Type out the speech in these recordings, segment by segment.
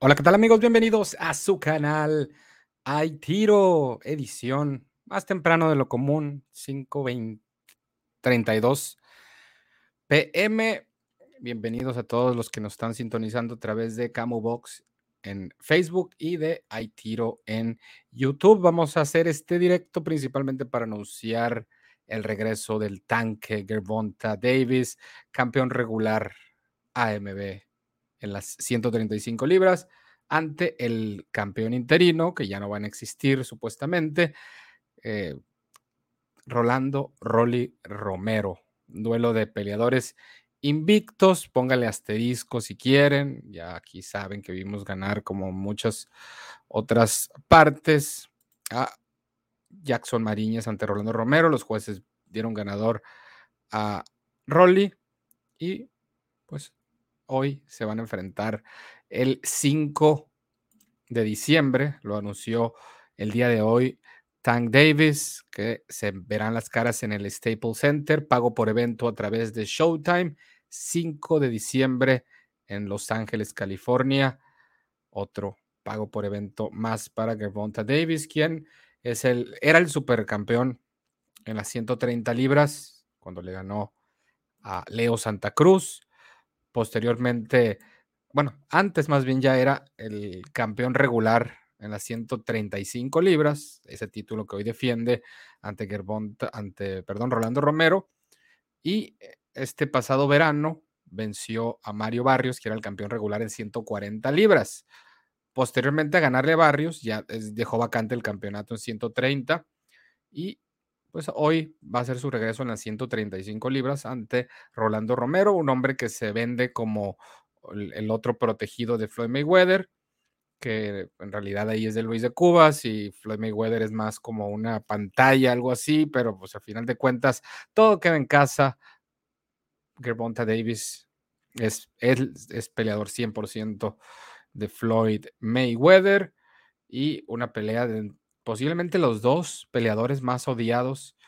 Hola, ¿qué tal amigos? Bienvenidos a su canal Hay Tiro, edición más temprano de lo común, 5.32 pm. Bienvenidos a todos los que nos están sintonizando a través de Camo Box en Facebook y de Hay Tiro en YouTube. Vamos a hacer este directo principalmente para anunciar el regreso del tanque Gervonta Davis, campeón regular AMB en las 135 libras ante el campeón interino, que ya no van a existir supuestamente, eh, Rolando Rolly Romero. duelo de peleadores invictos, póngale asterisco si quieren, ya aquí saben que vimos ganar como muchas otras partes a Jackson Mariñas ante Rolando Romero, los jueces dieron ganador a Rolly y pues hoy se van a enfrentar el 5 de diciembre, lo anunció el día de hoy Tank Davis, que se verán las caras en el Staples Center, pago por evento a través de Showtime, 5 de diciembre en Los Ángeles, California. Otro pago por evento más para Gervonta Davis, quien es el, era el supercampeón en las 130 libras cuando le ganó a Leo Santa Cruz. Posteriormente, bueno, antes más bien ya era el campeón regular en las 135 libras, ese título que hoy defiende ante Gerbonta, ante, perdón, Rolando Romero. Y eh, este pasado verano venció a Mario Barrios, que era el campeón regular en 140 libras. Posteriormente a ganarle a Barrios, ya dejó vacante el campeonato en 130 y pues hoy va a ser su regreso en las 135 libras ante Rolando Romero, un hombre que se vende como el, otro protegido de Floyd Mayweather, que en realidad ahí es de Luis de Cubas y Floyd Mayweather es más como una pantalla, algo así, pero pues a final de cuentas todo queda en casa. Gervonta Davis es, él es peleador 100% de Floyd Mayweather y una pelea de posiblemente los dos peleadores más odiados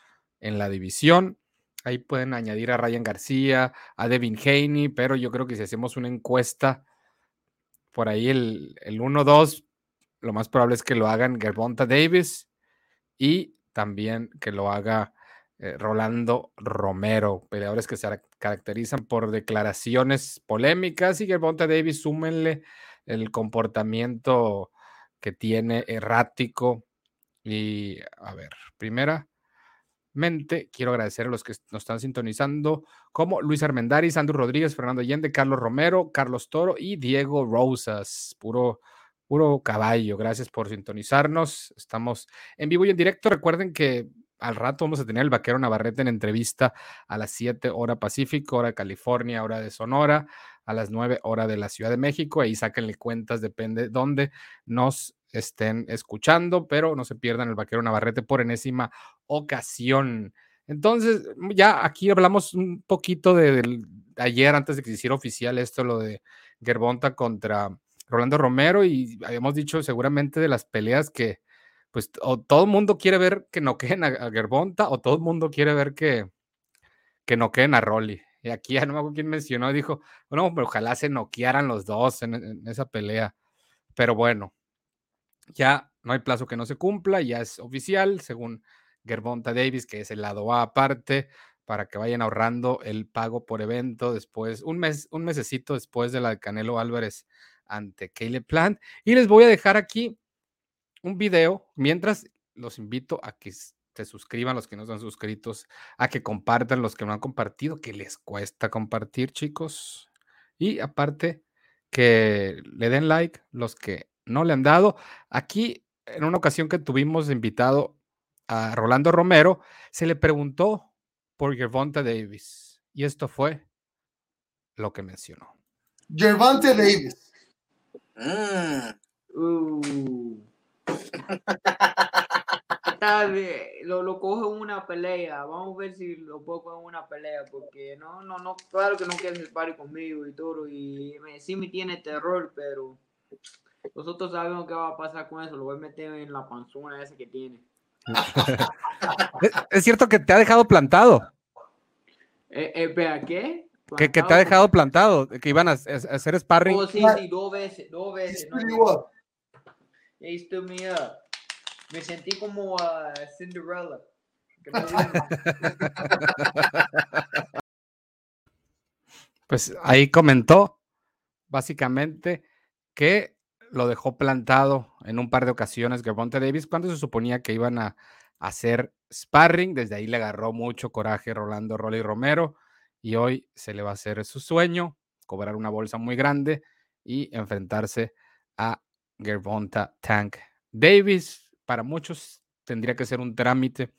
en la división. Ahí pueden añadir a Ryan García, a Devin Haney, pero yo creo que si hacemos una encuesta, por ahí el, el 1-2, lo más probable es que lo hagan Gervonta Davis y también que lo haga eh, Rolando Romero, peleadores que se caracterizan por declaraciones polémicas y Gervonta Davis, súmenle el comportamiento que tiene errático y a ver, primeramente quiero agradecer a los que nos están sintonizando, como Luis Armendáriz, Andrew Rodríguez, Fernando Allende, Carlos Romero, Carlos Toro y Diego Rosas, puro, puro caballo. Gracias por sintonizarnos. Estamos en vivo y en directo. Recuerden que al rato vamos a tener el vaquero Navarrete en entrevista a las 7 hora Pacífico, hora California, hora de Sonora, a las 9 hora de la Ciudad de México. Ahí sáquenle cuentas, depende dónde nos estén escuchando, pero no se pierdan el vaquero Navarrete por enésima ocasión. Entonces, mm, ya aquí hablamos un poquito de, ayer, antes de que se hiciera oficial esto, lo de Gerbonta contra Rolando Romero, y habíamos dicho seguramente de las peleas que, pues, o todo el mundo quiere ver que no queden a, Gerbonta, o todo el mundo quiere ver que, que no queden a Rolly. Y aquí ya no me acuerdo quién mencionó, dijo, bueno, pero ojalá se noquearan los dos en esa pelea. Pero bueno, ya no hay plazo que no se cumpla, ya es oficial, según Gervonta Davis, que es el lado A aparte, para que vayan ahorrando el pago por evento después, un mes, un mesecito después de la de Canelo Álvarez ante Caleb Plant. Y les voy a dejar aquí un video, mientras los invito a que se suscriban los que no están suscritos, a que compartan los que no han compartido, que les cuesta compartir, chicos. Y aparte, que le den like los que no le han dado. Aquí, en una ocasión que tuvimos invitado a Rolando Romero, se le preguntó por Gervonta Davis. Y esto fue lo que mencionó. Gervonta Davis. Mm. Uh. lo, lo cojo en una pelea. Vamos a ver si lo pongo en una pelea. Porque no, no, no, claro que no quiere ser party conmigo y todo. Y me, sí me tiene terror, pero nosotros sabemos qué va a pasar con eso. Lo voy a meter en la panzona esa que tiene. es cierto que te ha dejado plantado. Eh, eh, ¿Qué? Que, que te ha dejado plantado, que iban a, a- a hacer sparring. Oh, sí, sí, dos veces, dos veces. me up. Me sentí como a Cinderella. Pues ahí comentó básicamente que lo dejó plantado en un par de ocasiones Gervonta Davis cuando se suponía que iban a hacer sparring. Desde ahí le agarró mucho coraje Rolando Rolly Romero y hoy se le va a hacer su sueño, cobrar una bolsa muy grande y enfrentarse a Gervonta Tank Davis. Para muchos tendría que ser un trámite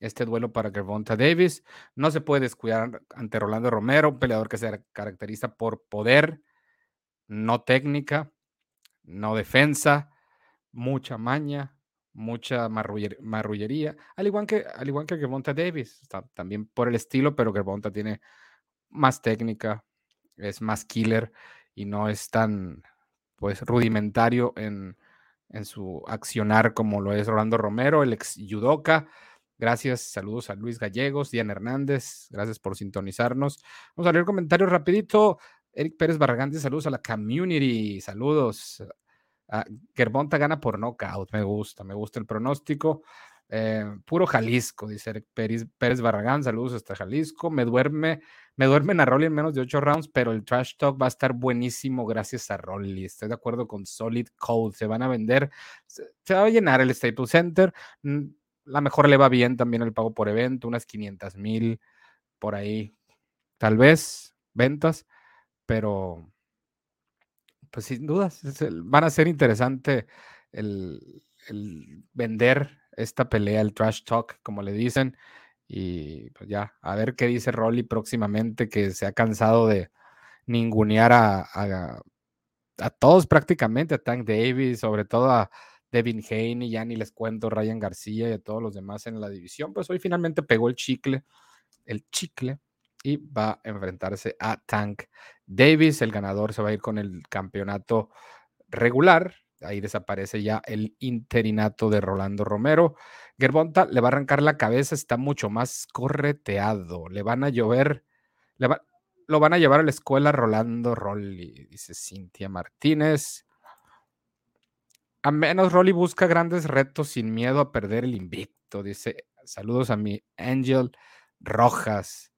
este duelo para Gervonta Davis. No se puede descuidar ante Rolando Romero, un peleador que se caracteriza por poder, no técnica, no defensa, mucha maña, mucha marruller- marrullería, al igual que, al igual que Gervonta Davis, ta- también por el estilo, pero Gervonta tiene más técnica, es más killer y no es tan pues rudimentario en, en su accionar como lo es Rolando Romero, el ex judoka. Gracias, saludos a Luis Gallegos, Diana Hernández, gracias por sintonizarnos. Vamos a leer comentarios rapidito. Eric Pérez Barragán, dice, saludos a la community, saludos. Ah, Gervonta gana por knockout, me gusta, me gusta el pronóstico. Eh, puro Jalisco, dice Eric Pérez, Pérez Barragán, saludos hasta Jalisco. Me duerme, me duermen a Rolly en menos de ocho rounds, pero el trash talk va a estar buenísimo gracias a Rolly. Estoy de acuerdo con Solid Code, se van a vender, se, se va a llenar el Staples Center. Mm, La mejor le va bien también el pago por evento, unas 500 mil por ahí, tal vez, ventas, pero pues sin dudas, van a ser interesante el, el vender esta pelea, el trash talk, como le dicen. Y pues ya, a ver qué dice Rolly próximamente, que se ha cansado de ningunear a, a, a todos prácticamente, a Tank Davis, sobre todo a Devin Haney, ya ni les cuento, Ryan García y a todos los demás en la división. Pues hoy finalmente pegó el chicle, el chicle, y va a enfrentarse a Tank Davis. El ganador se va a ir con el campeonato regular. Ahí desaparece ya el interinato de Rolando Romero. Gervonta le va a arrancar la cabeza, está mucho más correteado. Le van a llover, le va- lo van a llevar a la escuela Rolando Rolly, dice Cintia Martínez. A menos Rolly busca grandes retos sin miedo a perder el invicto, dice. Saludos a mi Angel Rojas.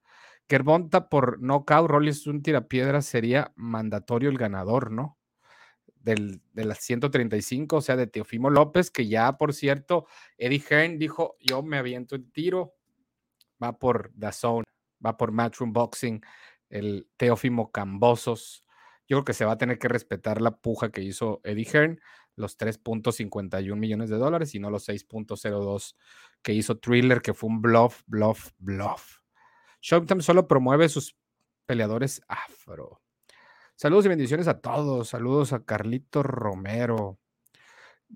Gervonta por knockout, Rolly es un tirapiedra, sería mandatorio el ganador, ¿no? Del, de las 135, o sea, de Teofimo López, que ya, por cierto, Eddie Hearn dijo, yo me aviento el tiro, va por Zone, va por Matchroom Boxing, el Teófimo Cambosos. Yo creo que se va a tener que respetar la puja que hizo Eddie Hearn, los 3.51 millones de dólares y no los 6.02 que hizo Thriller, que fue un bluff, bluff, bluff. Showtime solo promueve sus peleadores afro. Saludos y bendiciones a todos. Saludos a Carlito Romero.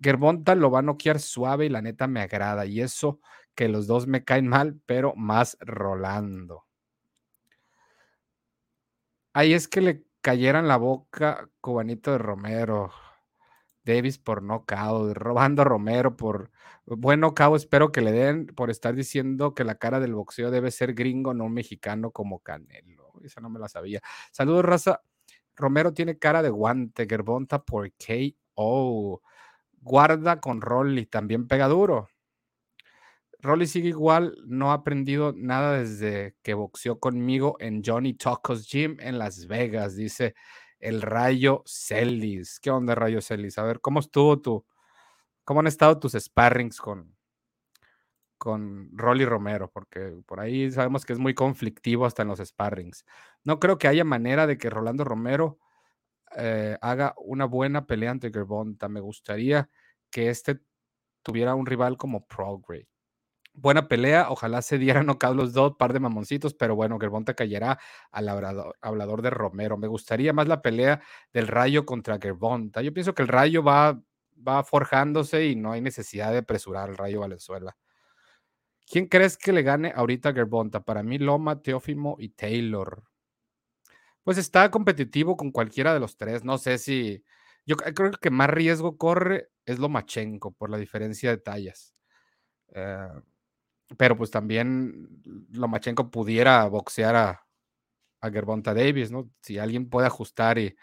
Gervonta lo va a noquear suave y la neta me agrada. Y eso que los dos me caen mal, pero más Rolando. Ahí es que le cayera en la boca Cubanito de Romero. Davis por knockout, robando Romero por buen knockout. Espero que le den por estar diciendo que la cara del boxeo debe ser gringo, no mexicano como Canelo. Esa no me la sabía. Saludos, raza. Romero tiene cara de guante. Gervonta por KO. Guarda con Rolly, también pega duro. Rolly sigue igual, no ha aprendido nada desde que boxeó conmigo en Johnny Tacos Gym en Las Vegas, dice el Rayo Celis. ¿Qué onda, Rayo Celis? A ver, ¿cómo estuvo tu, cómo han estado tus sparrings con, con Rolly Romero? Porque por ahí sabemos que es muy conflictivo hasta en los sparrings. No creo que haya manera de que Rolando Romero eh, haga una buena pelea ante Gervonta. Me gustaría que este tuviera un rival como Prograde. Buena pelea, ojalá se dieran knockout los dos, par de mamoncitos, pero bueno, Gervonta cayera al hablador, hablador de Romero. Me gustaría más la pelea del Rayo contra Gervonta. Yo pienso que el Rayo va, va forjándose y no hay necesidad de apresurar al Rayo Valenzuela. ¿Quién crees que le gane ahorita a Gervonta? Para mí, Loma, Teófimo y Taylor. Pues está competitivo con cualquiera de los tres. No sé si. Yo creo que más riesgo corre es Lomachenko por la diferencia de tallas. Uh, pero pues también Lomachenko pudiera boxear a, a Gervonta Davis, ¿no? Si alguien puede ajustar y,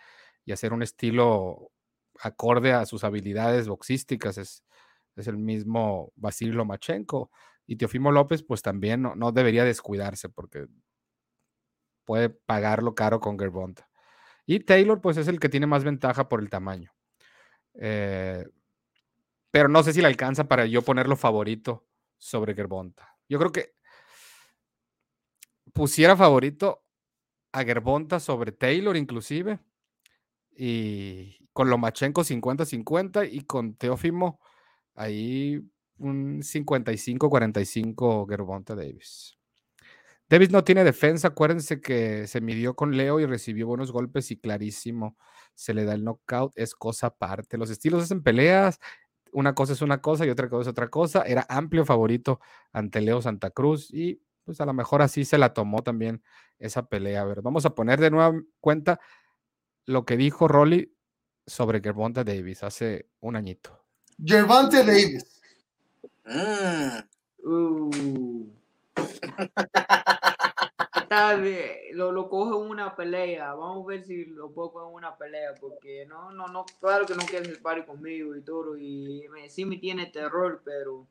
hacer un estilo acorde a sus habilidades boxísticas, es, el mismo Vasily Lomachenko. Y Teofimo López, pues también no, no, debería descuidarse porque puede pagarlo caro con Gervonta. Y Taylor, pues es el que tiene más ventaja por el tamaño. Eh, pero no sé si le alcanza para yo ponerlo favorito sobre Gervonta. Yo creo que pusiera favorito a Gerbonta sobre Taylor inclusive. Y con Lomachenko 50-50 y con Teófimo ahí un 55-45 Gerbonta Davis. Davis no tiene defensa, acuérdense que se midió con Leo y recibió buenos golpes y clarísimo se le da el knockout, es cosa aparte. Los estilos hacen peleas, una cosa es una cosa y otra cosa es otra cosa. Era amplio favorito ante Leo Santa Cruz y pues a lo mejor así se la tomó también esa pelea. A ver, vamos a poner de nueva cuenta lo que dijo Rolly sobre Gervonta Davis hace un añito. Gervonta Davis. Mm. Uh. lo, lo cojo en una pelea. Vamos a ver si lo pongo en una pelea. Porque no, no, no, claro que no quiere hacer party conmigo y todo. Y me, sí me tiene terror, pero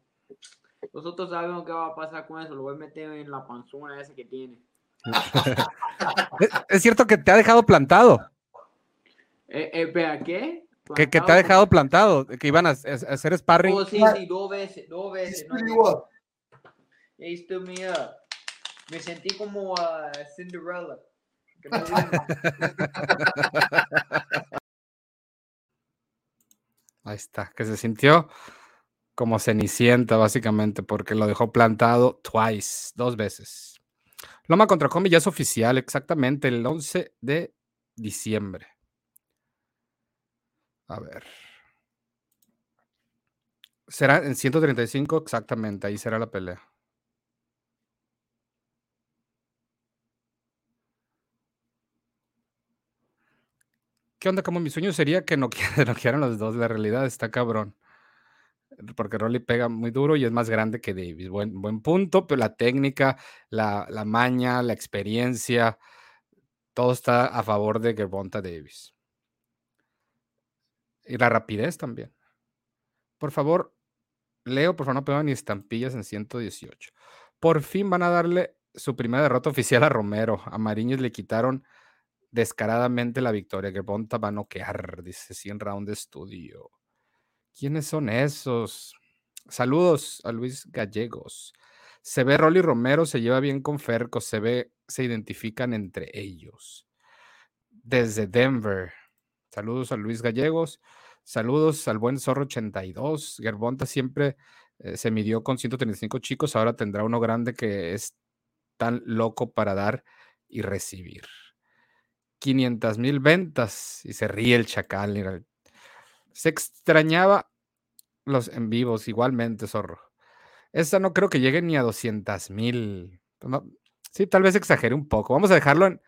nosotros sabemos qué va a pasar con eso. Lo voy a meter en la panzona esa que tiene. es cierto que te ha dejado plantado. Eh, eh, ¿qué? Que, que, te ha dejado plantado, que iban a, hacer sparring. Oh, sí, sí, dos veces, dos veces. No, me Me sentí como a Cinderella. Ahí está, que se sintió como Cenicienta, básicamente, porque lo dejó plantado twice, dos veces. Loma contra Combi ya es oficial, exactamente, el 11 de diciembre. A ver. Será en 135, exactamente, ahí será la pelea. ¿Qué onda? Como mi sueño sería que no, quieran los dos, la realidad está cabrón porque Rolly pega muy duro y es más grande que Davis. Buen, punto, pero la técnica, la, la maña, la experiencia, todo está a favor de Gervonta Davis. Y la rapidez también. Por favor, Leo, por favor, no pegan ni estampillas en 118. Por fin van a darle su primera derrota oficial a Romero. A Mariñez le quitaron descaradamente la victoria. Gervonta va a noquear, dice 100 round de estudio. ¿Quiénes son esos? Saludos a Luis Gallegos. Se ve Rolly Romero, se lleva bien con Ferco, se ve, se identifican entre ellos. Desde Denver. Saludos a Luis Gallegos. Saludos al buen Zorro 82. Gerbonta siempre eh, se midió con 135 chicos, ahora tendrá uno grande que es tan loco para dar y recibir. 500 mil ventas y se ríe el chacal. Se extrañaba los en vivos, igualmente, zorro. Esta no creo que llegue ni a 200 mil. sí, tal vez exagere un poco. Vamos a dejarlo en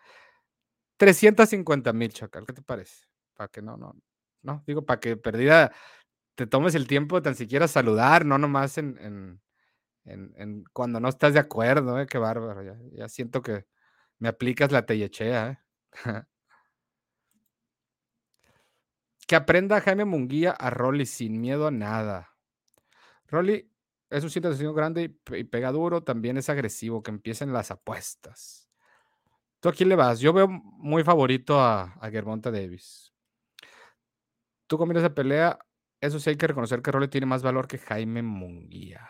350 mil, Chacal. ¿Qué te parece? Para que no, no, no, digo, para que perdida te tomes el tiempo de tan siquiera saludar, no nomás en, en, cuando no estás de acuerdo, ¿eh? Qué bárbaro. Ya, ya siento que me aplicas la tellechea, ¿eh? Que aprenda Jaime Munguía a Rolly sin miedo a nada. Rolly es un situación grande y, pega duro, también es agresivo, que empiecen las apuestas. ¿Tú a quién le vas? Yo veo muy favorito a, a Germonta Davis. Tú combinas esa pelea, eso sí hay que reconocer que Rolly tiene más valor que Jaime Munguía.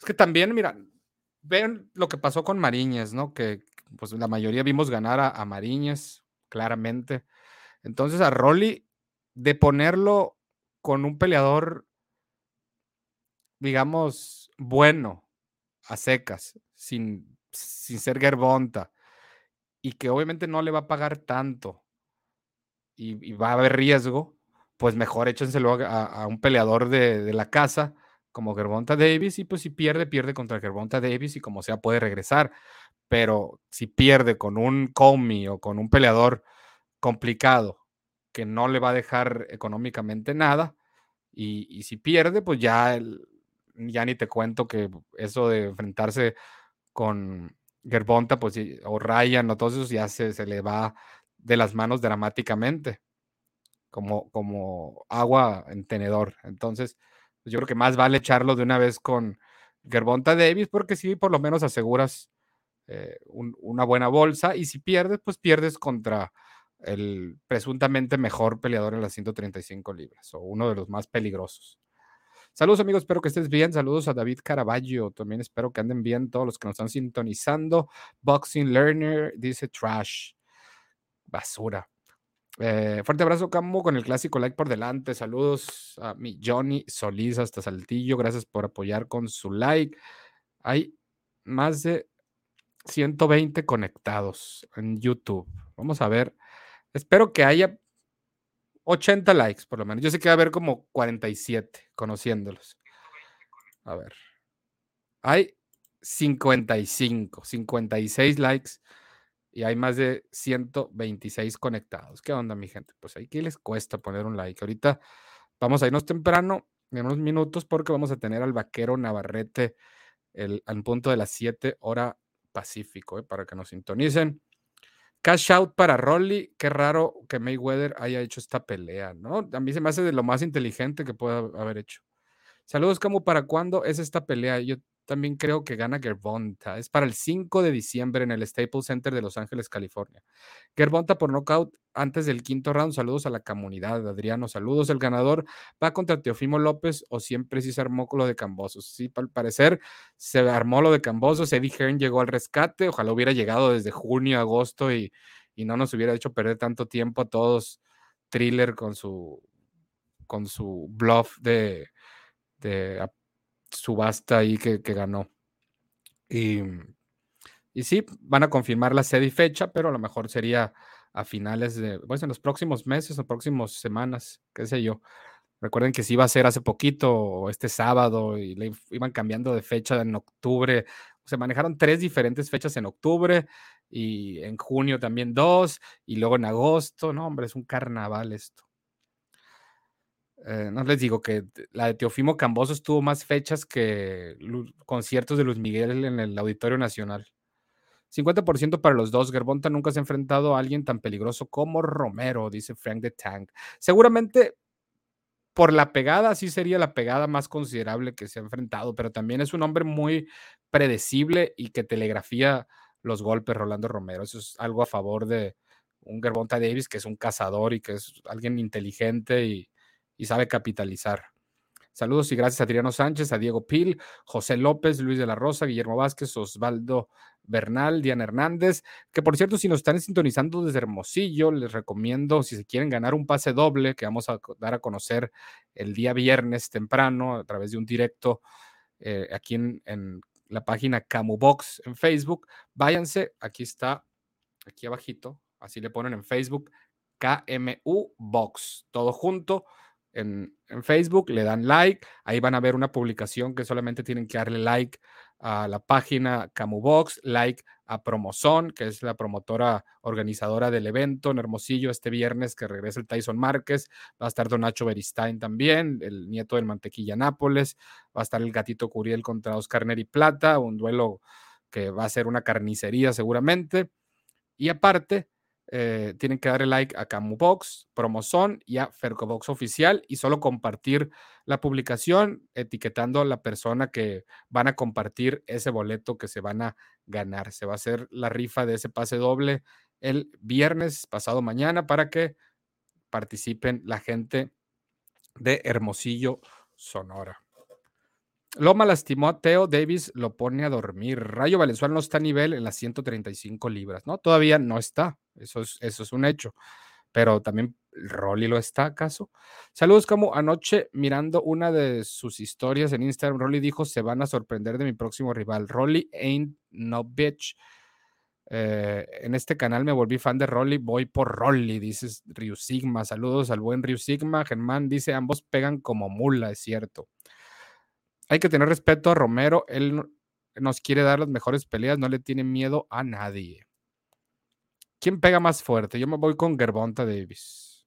Es que también, mira, ven lo que pasó con Mariñez, ¿no? Que pues la mayoría vimos ganar a, a Mariñez, claramente. Entonces a Rolly, de ponerlo con un peleador, digamos, bueno, a secas, sin, sin ser Gerbonta, y que obviamente no le va a pagar tanto y, va a haber riesgo, pues mejor échenselo a, un peleador de, la casa como Gerbonta Davis y pues si pierde, pierde contra Gerbonta Davis y como sea puede regresar. Pero si pierde con un Comey o con un peleador complicado que no le va a dejar económicamente nada. Y, si pierde, pues ya, ya ni te cuento que eso de enfrentarse con Gerbonta, pues, o Ryan, o todos esos ya se, se le va de las manos dramáticamente, como, como agua en tenedor. Entonces, yo creo que más vale echarlo de una vez con Gerbonta Davis, porque sí, por lo menos aseguras eh, una buena bolsa, y si pierdes, pues pierdes contra el presuntamente mejor peleador en las 135 libras, o uno de los más peligrosos. Saludos amigos, espero que estés bien. Saludos a David Caraballo. También espero que anden bien todos los que nos están sintonizando. Boxing Learner dice trash. Basura. Eh, fuerte abrazo, Camo, con el clásico like por delante. Saludos a mi Johnny Solís hasta Saltillo. Gracias por apoyar con su like. Hay más de 120 conectados en YouTube. Vamos a ver. Espero que haya 80 likes, por lo menos. Yo sé que va a haber como 47 conociéndolos. A ver. Hay 55, 56 likes y hay más de 126 conectados. ¿Qué onda, mi gente? Pues ahí que les cuesta poner un like. Ahorita vamos a irnos temprano, en unos minutos, porque vamos a tener al vaquero Navarrete al punto de las 7 hora Pacífico, ¿eh? para que nos sintonicen. Cash out para Rolly. Qué raro que Mayweather haya hecho esta pelea, ¿no? A mí se me hace de lo más inteligente que pueda haber hecho. Saludos, como para cuándo es esta pelea? Yo también creo que gana Gervonta. Es para el 5 de diciembre en el Staples Center de Los Ángeles, California. Gervonta por nocaut antes del quinto round. Saludos a la comunidad, Adriano. Saludos. El ganador va contra Teofimo López o siempre sí se armó lo de Cambosos. Sí, al parecer se armó lo de Cambosos. Eddie Hearn llegó al rescate. Ojalá hubiera llegado desde junio, agosto y, no nos hubiera hecho perder tanto tiempo a todos. Thriller con su con su bluff de, de subasta ahí que, ganó. Y, y sí, van a confirmar la sede y fecha, pero a lo mejor sería a finales de, pues en los próximos meses o próximas semanas, qué sé yo. Recuerden que sí iba a ser hace poquito, este sábado, y le iban cambiando de fecha en octubre. Se manejaron tres diferentes fechas en octubre y en junio también dos, y luego en agosto. No, hombre, es un carnaval esto. Eh, no les digo que la de Teofimo Cambosos tuvo más fechas que conciertos de Luis Miguel en el Auditorio Nacional. 50% para los dos. Gerbonta nunca se ha enfrentado a alguien tan peligroso como Romero, dice Frank de Tank. Seguramente por la pegada, sí sería la pegada más considerable que se ha enfrentado, pero también es un hombre muy predecible y que telegrafía los golpes, Rolando Romero. Eso es algo a favor de un Gerbonta Davis, que es un cazador y que es alguien inteligente y, y sabe capitalizar. Saludos y gracias a Adriano Sánchez, a Diego Pil, José López, Luis de la Rosa, Guillermo Vázquez, Osvaldo Bernal, Diana Hernández, que por cierto, si nos están sintonizando desde Hermosillo, les recomiendo, si se quieren ganar un pase doble, que vamos a dar a conocer el día viernes temprano a través de un directo eh, aquí en, la página Camubox en Facebook, váyanse, aquí está, aquí abajito, así le ponen en Facebook, KMU Box, todo junto en, Facebook, le dan like, ahí van a ver una publicación que solamente tienen que darle like a la página Camubox, like a Promozón, que es la promotora organizadora del evento en Hermosillo este viernes que regresa el Tyson Márquez, va a estar Don Nacho Beristain también, el nieto del Mantequilla Nápoles, va a estar el gatito Curiel contra Oscar Neri Plata, un duelo que va a ser una carnicería seguramente. Y aparte, eh, tienen que darle like a Camubox, Promozón y a Fercobox Oficial y solo compartir la publicación etiquetando a la persona que van a compartir ese boleto que se van a ganar. Se va a hacer la rifa de ese pase doble el viernes pasado mañana para que participen la gente de Hermosillo, Sonora. Loma lastimó a Teo Davis, lo pone a dormir. Rayo Valenzuela no está a nivel en las 135 libras, ¿no? Todavía no está, eso es, eso es un hecho, pero también Rolly lo está, ¿acaso? Saludos, como anoche mirando una de sus historias en Instagram, Rolly dijo, se van a sorprender de mi próximo rival. Rolly ain't no bitch. Eh, en este canal me volví fan de Rolly, voy por Rolly, dice Ryu Sigma. Saludos al buen Ryu Sigma. Germán dice, ambos pegan como mula, es cierto hay que tener respeto a Romero. Él nos quiere dar las mejores peleas, no le tiene miedo a nadie. ¿Quién pega más fuerte? Yo me voy con Gerbonta Davis.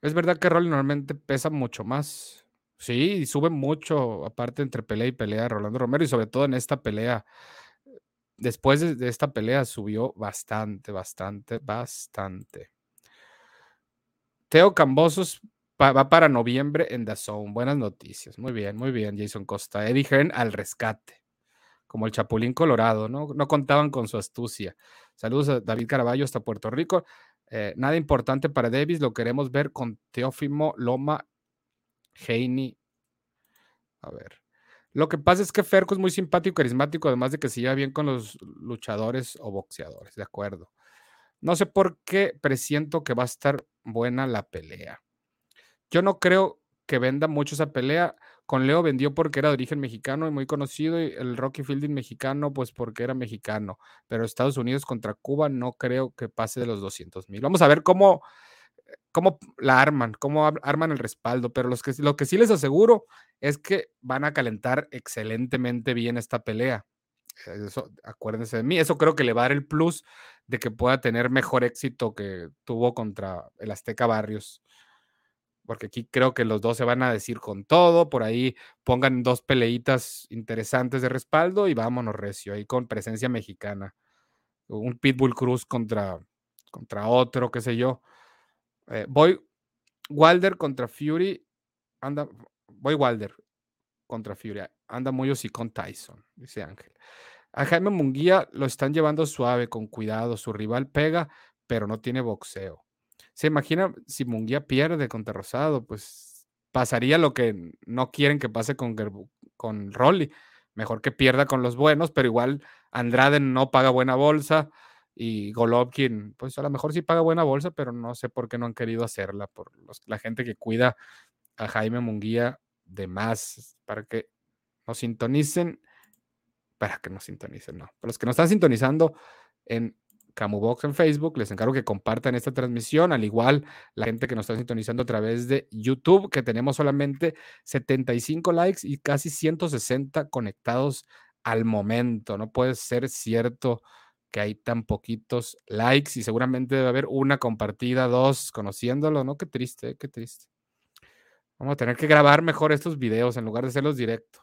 Es verdad que Rolly normalmente pesa mucho más. Sí, sube mucho, aparte entre pelea y pelea, Rolando Romero, y sobre todo en esta pelea. después de, de esta pelea subió bastante, bastante, bastante. Teo Cambosos va para noviembre en The Zone. Buenas noticias. Muy bien, muy bien, Jason Costa. Eddie Hearn al rescate. Como el Chapulín Colorado, ¿no? No contaban con su astucia. Saludos a David Caraballo hasta Puerto Rico. Eh, nada importante para Davis, lo queremos ver con Teófimo Loma Heini. A ver. Lo que pasa es que Ferco es muy simpático y carismático, además de que se lleva bien con los luchadores o boxeadores, de acuerdo. No sé por qué presiento que va a estar buena la pelea. Yo no creo que venda mucho esa pelea. Con Leo vendió porque era de origen mexicano y muy conocido, y el Rocky Fielding mexicano, pues porque era mexicano. Pero Estados Unidos contra Cuba no creo que pase de los 200 mil. Vamos a ver cómo, cómo la arman, cómo ar- arman el respaldo. Pero los que, lo que sí les aseguro es que van a calentar excelentemente bien esta pelea. Eso, acuérdense de mí. Eso creo que le va a dar el plus de que pueda tener mejor éxito que tuvo contra el Azteca Barrios. Porque aquí creo que los dos se van a decir con todo. Por ahí pongan dos peleitas interesantes de respaldo y vámonos, recio, ahí con presencia mexicana. Un Pitbull Cruz contra, contra otro, qué sé yo. Eh, voy Wilder contra Fury. Anda, voy Wilder contra Fury. Anda muy con Tyson, dice Ángel. A Jaime Munguía lo están llevando suave, con cuidado. Su rival pega, pero no tiene boxeo. Se imagina si Munguía pierde contra Rosado, pues pasaría lo que no quieren que pase con, con Rolly. Mejor que pierda con los buenos, pero igual Andrade no paga buena bolsa y Golovkin, pues a lo mejor sí paga buena bolsa, pero no sé por qué no han querido hacerla, por la gente que cuida a Jaime Munguía de más, para que nos sintonicen, para que nos sintonicen, no. Para los que nos están sintonizando en Camubox en Facebook, les encargo que compartan esta transmisión, al igual la gente que nos está sintonizando a través de YouTube, que tenemos solamente 75 likes y casi 160 conectados al momento. No puede ser cierto que hay tan poquitos likes y seguramente debe haber una compartida, dos, conociéndolo, ¿no? Qué triste, qué triste. Vamos a tener que grabar mejor estos videos en lugar de hacerlos directos.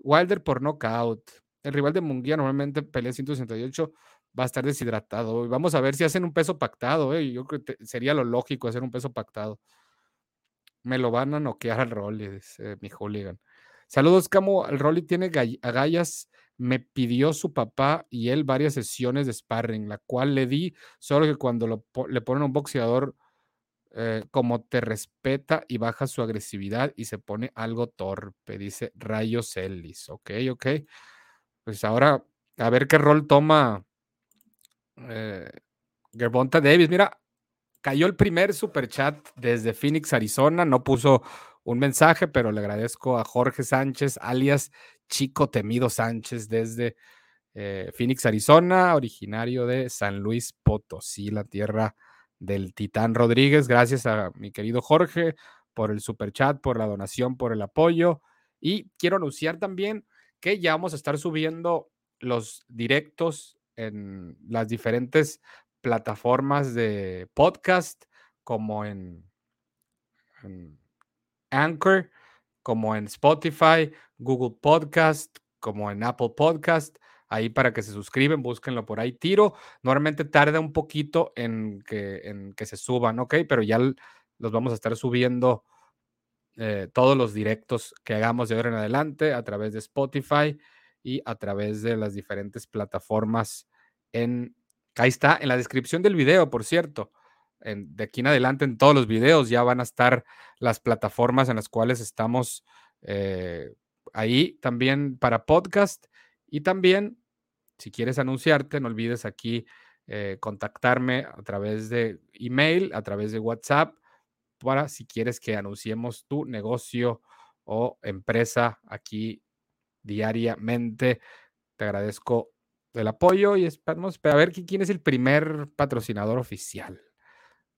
Wilder por knockout. El rival de Munguía normalmente pelea 168, va a estar deshidratado. Vamos a ver si hacen un peso pactado. ¿eh? Yo creo que sería lo lógico hacer un peso pactado. Me lo van a noquear al Rolly, dice mi hooligan. Saludos, Camo. El Rolly tiene gall- agallas. Me pidió su papá y él varias sesiones de sparring, la cual le di, solo que cuando le ponen un boxeador eh, como te respeta y baja su agresividad y se pone algo torpe, dice Rayo Celis. Ok, ok. Pues ahora a ver qué rol toma eh, Gervonta Davis. Mira, cayó el primer super chat desde Phoenix, Arizona. No puso un mensaje, pero le agradezco a Jorge Sánchez, alias Chico Temido Sánchez, desde eh, Phoenix, Arizona, originario de San Luis Potosí, la tierra del Titán Rodríguez. Gracias a mi querido Jorge por el super chat, por la donación, por el apoyo. Y quiero anunciar también que ya vamos a estar subiendo los directos en las diferentes plataformas de podcast, como en, Anchor, como en Spotify, Google Podcast, como en Apple Podcast. Ahí para que se suscriben, búsquenlo por ahí. Tiro, normalmente tarda un poquito en que, en que se suban, ¿ok? Pero ya los vamos a estar subiendo eh, todos los directos que hagamos de ahora en adelante a través de Spotify y a través de las diferentes plataformas en ahí está en la descripción del video, por cierto. En- de aquí en adelante en todos los videos ya van a estar las plataformas en las cuales estamos eh, ahí también para podcast y también si quieres anunciarte, no olvides aquí eh, contactarme a través de email, a través de WhatsApp para si quieres que anunciemos tu negocio o empresa aquí diariamente. Te agradezco el apoyo y esperamos a ver qui- quién es el primer patrocinador oficial.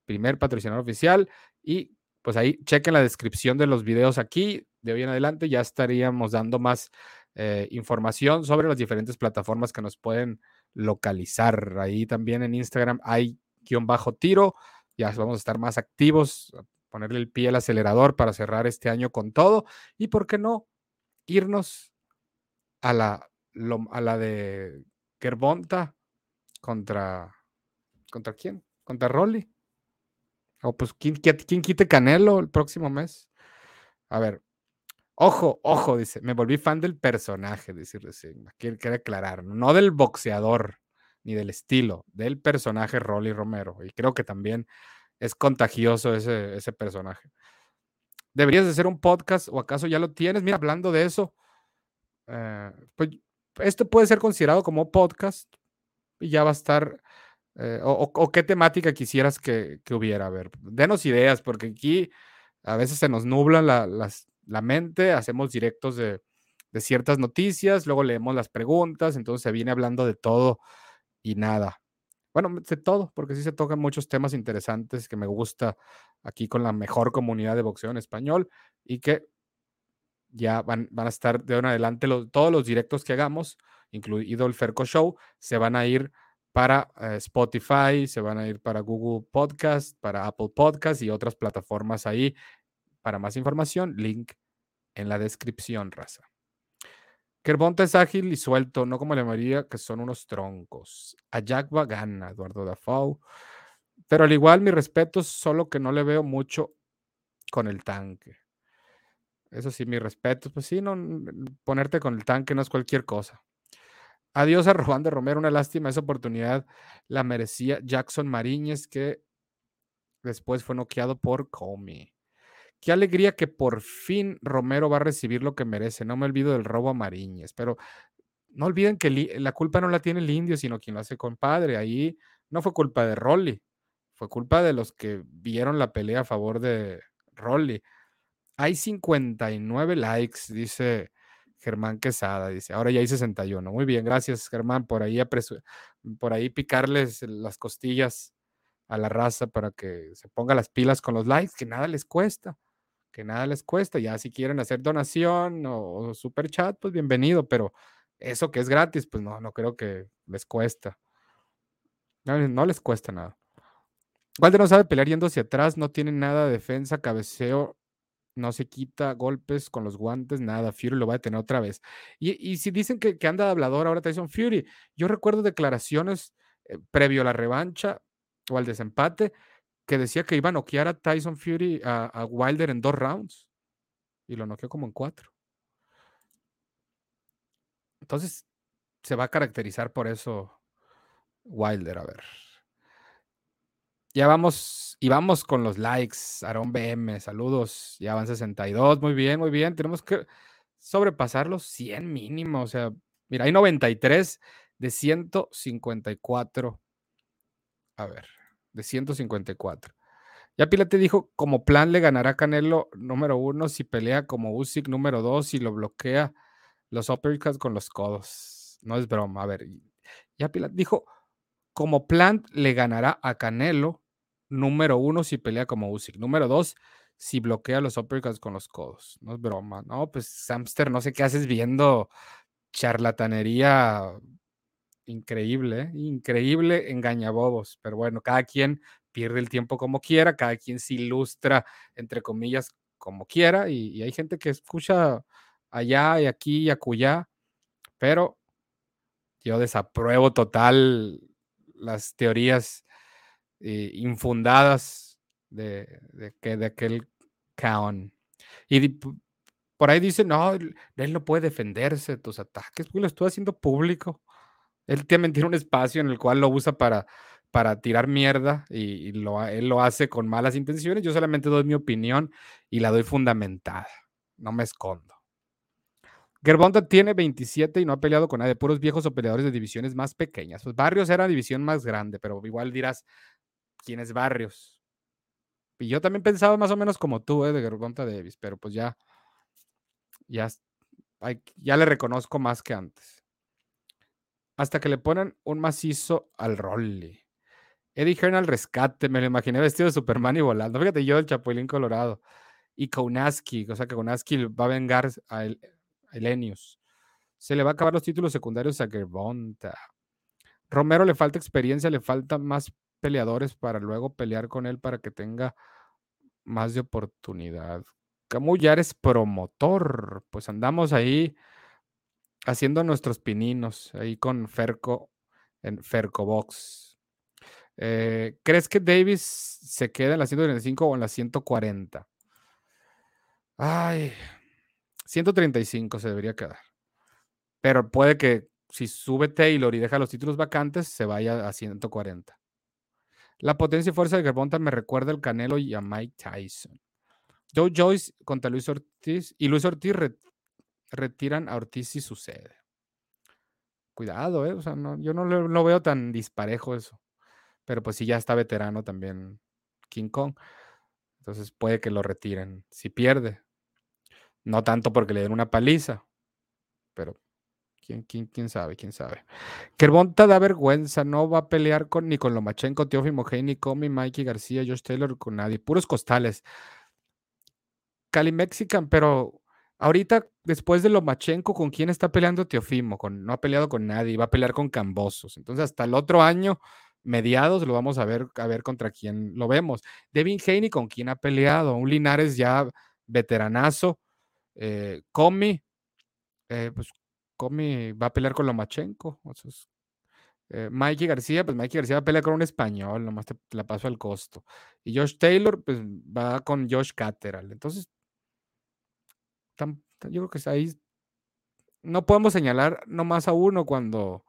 Primer patrocinador oficial y pues ahí chequen la descripción de los videos aquí. De hoy en adelante ya estaríamos dando más eh, información sobre las diferentes plataformas que nos pueden localizar. Ahí también en Instagram hay guion bajo tiro. Ya vamos a estar más activos, ponerle el pie al acelerador para cerrar este año con todo. Y por qué no irnos a la, a la de Gervonta contra. ¿Contra quién? ¿Contra Rolly? O pues, ¿quién, quién quite Canelo el próximo mes? A ver. Ojo, ojo, dice. Me volví fan del personaje, dice recién. Quiero, aclarar. No del boxeador ni del estilo, del personaje Rolly Romero. Y creo que también es contagioso ese, ese personaje. Deberías de hacer un podcast o acaso ya lo tienes. Mira, hablando de eso, eh, pues esto puede ser considerado como podcast y ya va a estar. Eh, o, qué temática quisieras que, hubiera? A ver, denos ideas, porque aquí a veces se nos nubla la, la mente, hacemos directos de, de, ciertas noticias, luego leemos las preguntas, entonces se viene hablando de todo y nada. Bueno, de todo, porque sí se tocan muchos temas interesantes que me gusta aquí con la mejor comunidad de boxeo en español y que ya van, a estar de ahora en adelante todos los directos que hagamos, incluido el Ferco Show, se van a ir para eh, Spotify, se van a ir para Google Podcast, para Apple Podcast y otras plataformas ahí. Para más información, link en la descripción, raza. Kerbonta es ágil y suelto, no como la mayoría que son unos troncos. A Jack gana, Eduardo Dafau. Pero al igual, mi respeto, solo que no le veo mucho con el tanque. Eso sí, mi respeto. Pues sí, no, ponerte con el tanque no es cualquier cosa. Adiós a Robán de Romero, una lástima. Esa oportunidad la merecía Jackson Mariñez, que después fue noqueado por Comey. Qué alegría que por fin Romero va a recibir lo que merece. No me olvido del robo a Mariñez, pero no olviden que la culpa no la tiene el indio, sino quien lo hace compadre. Ahí no fue culpa de Rolly, fue culpa de los que vieron la pelea a favor de Rolly. Hay 59 likes, dice Germán Quesada, dice. Ahora ya hay 61. Muy bien, gracias Germán por ahí, por ahí picarles las costillas a la raza para que se ponga las pilas con los likes, que nada les cuesta, que nada les cuesta. Ya si quieren hacer donación o, super chat, pues bienvenido, pero eso que es gratis, pues no, no creo que les cuesta. No, no les cuesta nada. Walter no sabe pelear yendo hacia atrás, no tiene nada de defensa, cabeceo, no se quita golpes con los guantes, nada. Fury lo va a tener otra vez. Y, si dicen que, anda de hablador ahora Tyson Fury, yo recuerdo declaraciones eh, previo a la revancha o al desempate que decía que iba a noquear a Tyson Fury a, Wilder en dos rounds y lo noqueó como en cuatro. Entonces se va a caracterizar por eso Wilder, a ver. Ya vamos y vamos con los likes. Aaron BM, saludos. Ya van 62. Muy bien, muy bien. Tenemos que sobrepasar los 100 mínimo. O sea, mira, hay 93 de 154. A ver, de 154. Ya Pilate dijo, como plan le ganará Canelo número uno si pelea como Usyk número dos y lo bloquea los uppercuts con los codos. No es broma. A ver, ya Pilate dijo, como plan le ganará a Canelo Número uno, si pelea como Usyk. Número dos, si bloquea los uppercuts con los codos. No es broma. No, pues Samster, no sé qué haces viendo charlatanería increíble, ¿eh? increíble engañabobos. Pero bueno, cada quien pierde el tiempo como quiera, cada quien se ilustra, entre comillas, como quiera. Y, y hay gente que escucha allá y aquí y acullá, pero yo desapruebo total las teorías eh, infundadas de, que, de aquel caón. Y por ahí dice, no, él no puede defenderse de tus ataques, porque lo estoy haciendo público. Él tiene un espacio en el cual lo usa para, para tirar mierda y, lo, él lo hace con malas intenciones. Yo solamente doy mi opinión y la doy fundamentada. No me escondo. Gerbonta tiene 27 y no ha peleado con nadie, puros viejos o peleadores de divisiones más pequeñas. Pues Barrios era división más grande, pero igual dirás, quién es Barrios. Y yo también pensaba más o menos como tú, ¿eh? de Gervonta Davis, pero pues ya, ya, ya le reconozco más que antes. Hasta que le ponen un macizo al Rolly. Eddie Hearn al rescate, me lo imaginé vestido de Superman y volando. Fíjate, yo el Chapulín Colorado. Y Kaunaski, o sea que Kaunaski va a vengar a, el, Elenius. Se le va a acabar los títulos secundarios a Gervonta. Romero le falta experiencia, le falta más peleadores para luego pelear con él para que tenga más de oportunidad. Camus ya eres promotor, pues andamos ahí haciendo nuestros pininos ahí con Ferco en Fercobox. Eh, ¿Crees que Davis se queda en la 135 o en la 140? Ay, 135 se debería quedar. Pero puede que si sube Taylor y deja los títulos vacantes, se vaya a 140. La potencia y fuerza de Gervonta me recuerda al Canelo y a Mike Tyson. Joe Joyce contra Luis Ortiz y Luis Ortiz retiran a Ortiz si sucede. Cuidado, ¿eh? O sea, no, yo no lo, veo tan disparejo eso. Pero pues sí, ya está veterano también King Kong. Entonces puede que lo retiren si pierde. No tanto porque le den una paliza, pero quién, quién, quién sabe, quién sabe. Kerbonta da vergüenza, no va a pelear con, ni con Lomachenko, Teofimo Heini, Comi, Mikey García, Josh Taylor, con nadie. Puros costales. Cali Mexican, pero ahorita, después de Lomachenko, ¿con quién está peleando Teofimo? Con, no ha peleado con nadie, va a pelear con Cambosos. Entonces, hasta el otro año, mediados, lo vamos a ver, a ver contra quién lo vemos. Devin Haney, ¿con quién ha peleado? Un Linares ya veteranazo. Eh, Comi, eh, pues Comi va a pelear con Lomachenko. Eh, Mikey García, pues Mikey García va a pelear con un español, nomás te, la paso al costo. Y Josh Taylor, pues va con Josh Catteral. Entonces, yo creo que ahí no podemos señalar nomás a uno cuando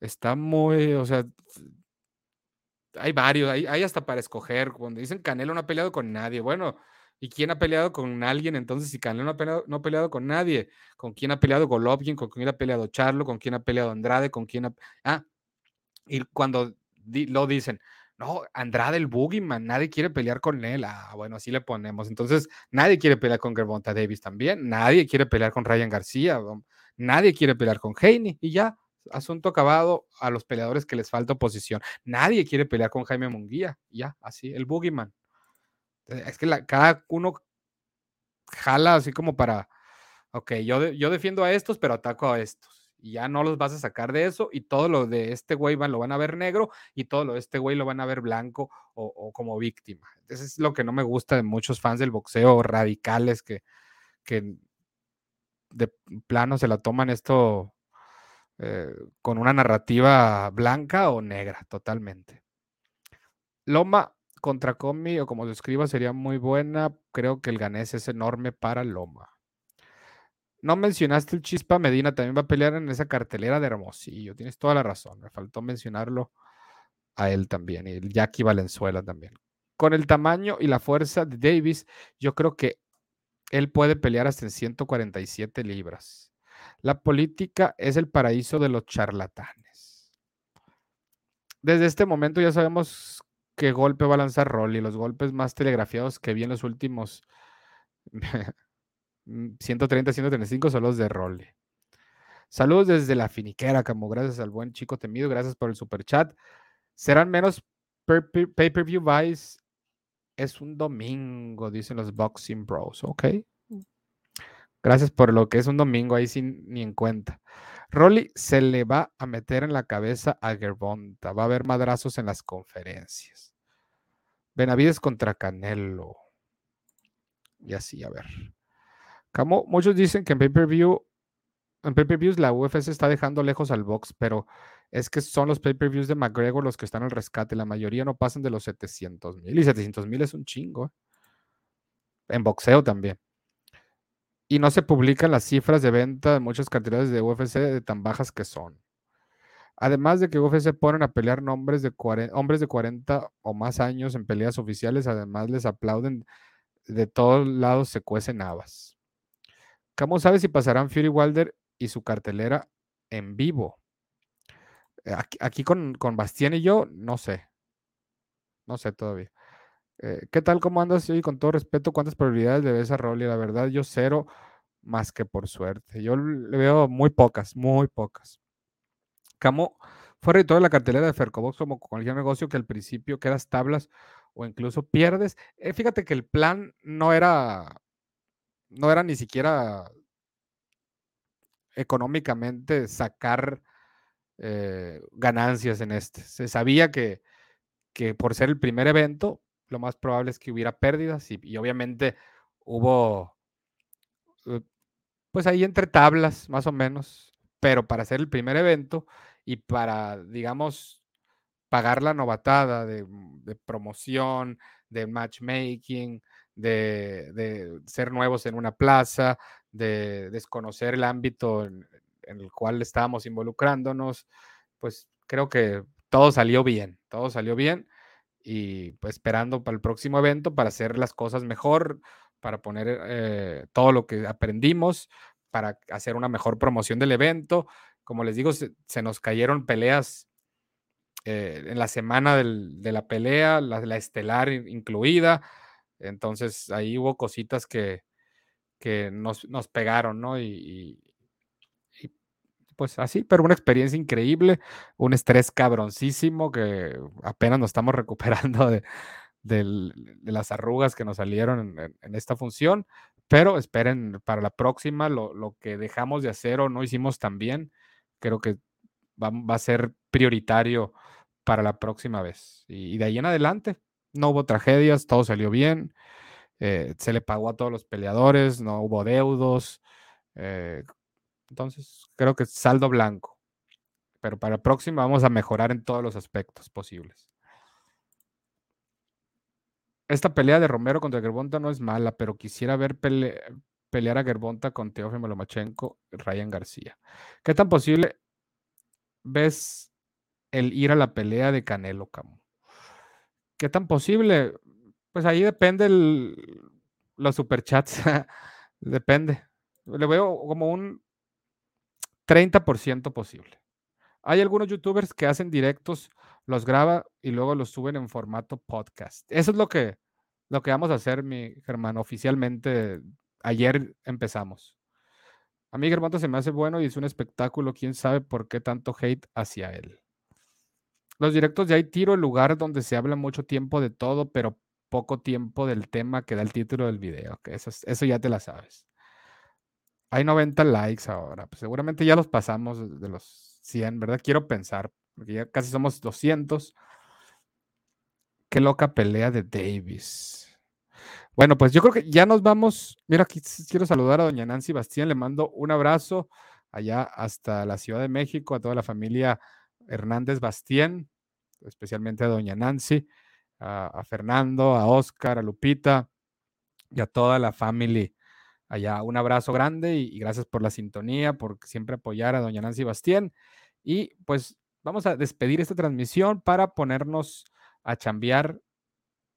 está muy, o sea, hay varios, hay, hay hasta para escoger. Cuando dicen Canelo no ha peleado con nadie, bueno, ¿y quién ha peleado con alguien? Entonces, si Canelo no ha peleado, no ha peleado con nadie, ¿con quién ha peleado Golovkin? ¿Con quién ha peleado Charlo? ¿Con quién ha peleado Andrade? ¿Con quién ha... Ah, y cuando lo dicen, no, Andrade el Boogeyman, nadie quiere pelear con él. Ah, bueno, así le ponemos. Entonces, nadie quiere pelear con Gervonta Davis también. Nadie quiere pelear con Ryan García. Nadie quiere pelear con Haney. Y ya, asunto acabado a los peleadores que les falta oposición. Nadie quiere pelear con Jaime Munguía. Ya, así, el Boogeyman. Eh, es que cada uno jala así como para, ok, yo, yo defiendo a estos, pero ataco a estos y ya no los vas a sacar de eso y todo lo de este güey lo van a ver negro y todo lo de este güey lo van a ver blanco o, como víctima. Eso es lo que no me gusta de muchos fans del boxeo radicales que, que de plano se la toman esto eh, con una narrativa blanca o negra totalmente. Loma contra Comi o como se escriba sería muy buena. Creo que el ganés es enorme para Loma. No mencionaste el Chispa Medina, también va a pelear en esa cartelera de Hermosillo. Tienes toda la razón. Me faltó mencionarlo a él también y el Jackie Valenzuela también. Con el tamaño y la fuerza de Davis, yo creo que él puede pelear hasta en 147 libras. La política es el paraíso de los charlatanes. Desde este momento ya sabemos qué golpe va a lanzar Rolly, los golpes más telegrafiados que vi en los últimos 130, mm, 135 son los de Role. Saludos desde la finiquera, como gracias al buen chico temido, gracias por el super chat. Serán menos pay-per-view buys. Es un domingo, dicen los Boxing Bros. Ok. Gracias por lo que es un domingo, ahí sin ni en cuenta. Rolly se le va a meter en la cabeza a Gerbonta. Va a haber madrazos en las conferencias. Benavides contra Canelo. Y así, a ver. Como muchos dicen que en pay-per-view, en pay-per-views la UFC está dejando lejos al box, pero es que son los pay-per-views de McGregor los que están al rescate. La mayoría no pasan de los 700 mil y 700 mil es un chingo. ¿eh? En boxeo también. Y no se publican las cifras de venta de muchas cantidades de UFC de tan bajas que son. Además de que UFC ponen a pelear nombres de hombres de 40 o más años en peleas oficiales, además les aplauden de todos lados, se cuecen habas. ¿Cómo sabe si pasarán Fury Wilder y su cartelera en vivo? Eh, aquí, con, con Bastien y yo, no sé. No sé todavía. Eh, ¿Qué tal? ¿Cómo andas? Y con todo respeto, ¿cuántas probabilidades le ves a Rolly? La verdad, yo cero, más que por suerte. Yo le veo muy pocas, muy pocas. Camo fue de la cartelera de Fercobox como cualquier negocio que al principio quedas tablas o incluso pierdes. Eh, fíjate que el plan no era no era ni siquiera económicamente sacar eh, ganancias en este. Se sabía que, que, por ser el primer evento, lo más probable es que hubiera pérdidas y, obviamente hubo, pues ahí entre tablas, más o menos, pero para hacer el primer evento y para, digamos, pagar la novatada de, de promoción, de matchmaking, de, ser nuevos en una plaza, de desconocer el ámbito en, en, el cual estábamos involucrándonos, pues creo que todo salió bien, todo salió bien y pues esperando para el próximo evento para hacer las cosas mejor, para poner eh, todo lo que aprendimos, para hacer una mejor promoción del evento. Como les digo, se, nos cayeron peleas eh, en la semana del, de la pelea, la, la, estelar incluida. Entonces ahí hubo cositas que, que nos, nos pegaron, ¿no? Y, y, y, pues así, pero una experiencia increíble, un estrés cabroncísimo que apenas nos estamos recuperando de, de, las arrugas que nos salieron en, esta función, pero esperen para la próxima lo, lo, que dejamos de hacer o no hicimos tan bien, creo que va, va a ser prioritario para la próxima vez. Y, y, de ahí en adelante no hubo tragedias, todo salió bien, eh, se le pagó a todos los peleadores, no hubo deudos. Eh, entonces, creo que saldo blanco. Pero para la próxima vamos a mejorar en todos los aspectos posibles. Esta pelea de Romero contra Gerbonta no es mala, pero quisiera ver pele pelear a Gerbonta con Teófimo Lomachenko y Ryan García. ¿Qué tan posible ves el ir a la pelea de Canelo, Camu? ¿Qué tan posible? Pues ahí depende el, los superchats. depende. Le veo como un 30% posible. Hay algunos youtubers que hacen directos, los graba y luego los suben en formato podcast. Eso es lo que, lo que vamos a hacer, mi hermano, oficialmente. Ayer empezamos. A mí Germán se me hace bueno y es un espectáculo. Quién sabe por qué tanto hate hacia él. Los directos ya hay tiro, el lugar donde se habla mucho tiempo de todo, pero poco tiempo del tema que da el título del video. Que eso, eso ya te la sabes. Hay 90 likes ahora. Pues seguramente ya los pasamos de los 100, ¿verdad? Quiero pensar, porque ya casi somos 200. Qué loca pelea de Davis. Bueno, pues yo creo que ya nos vamos. Mira, aquí quiero saludar a doña Nancy Bastián. Le mando un abrazo allá hasta la Ciudad de México, a toda la familia Hernández Bastián, especialmente a doña Nancy, a, Fernando, a Oscar, a Lupita y a toda la familia allá. Un abrazo grande y, y, gracias por la sintonía, por siempre apoyar a doña Nancy Bastián. Y pues vamos a despedir esta transmisión para ponernos a chambear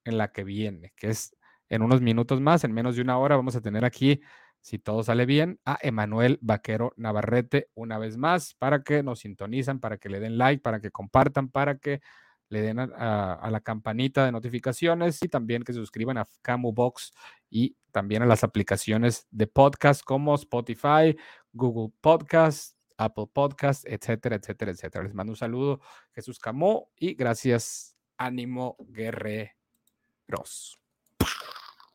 en la que viene, que es en unos minutos más, en menos de una hora, vamos a tener aquí, si todo sale bien, a Emanuel Vaquero Navarrete una vez más para que nos sintonizan, para que le den like, para que compartan, para que le den a, la campanita de notificaciones y también que se suscriban a Camu Box y también a las aplicaciones de podcast como Spotify, Google Podcast, Apple Podcast, etcétera, etcétera, etcétera. Les mando un saludo, Jesús Camó, y gracias, ánimo guerreros.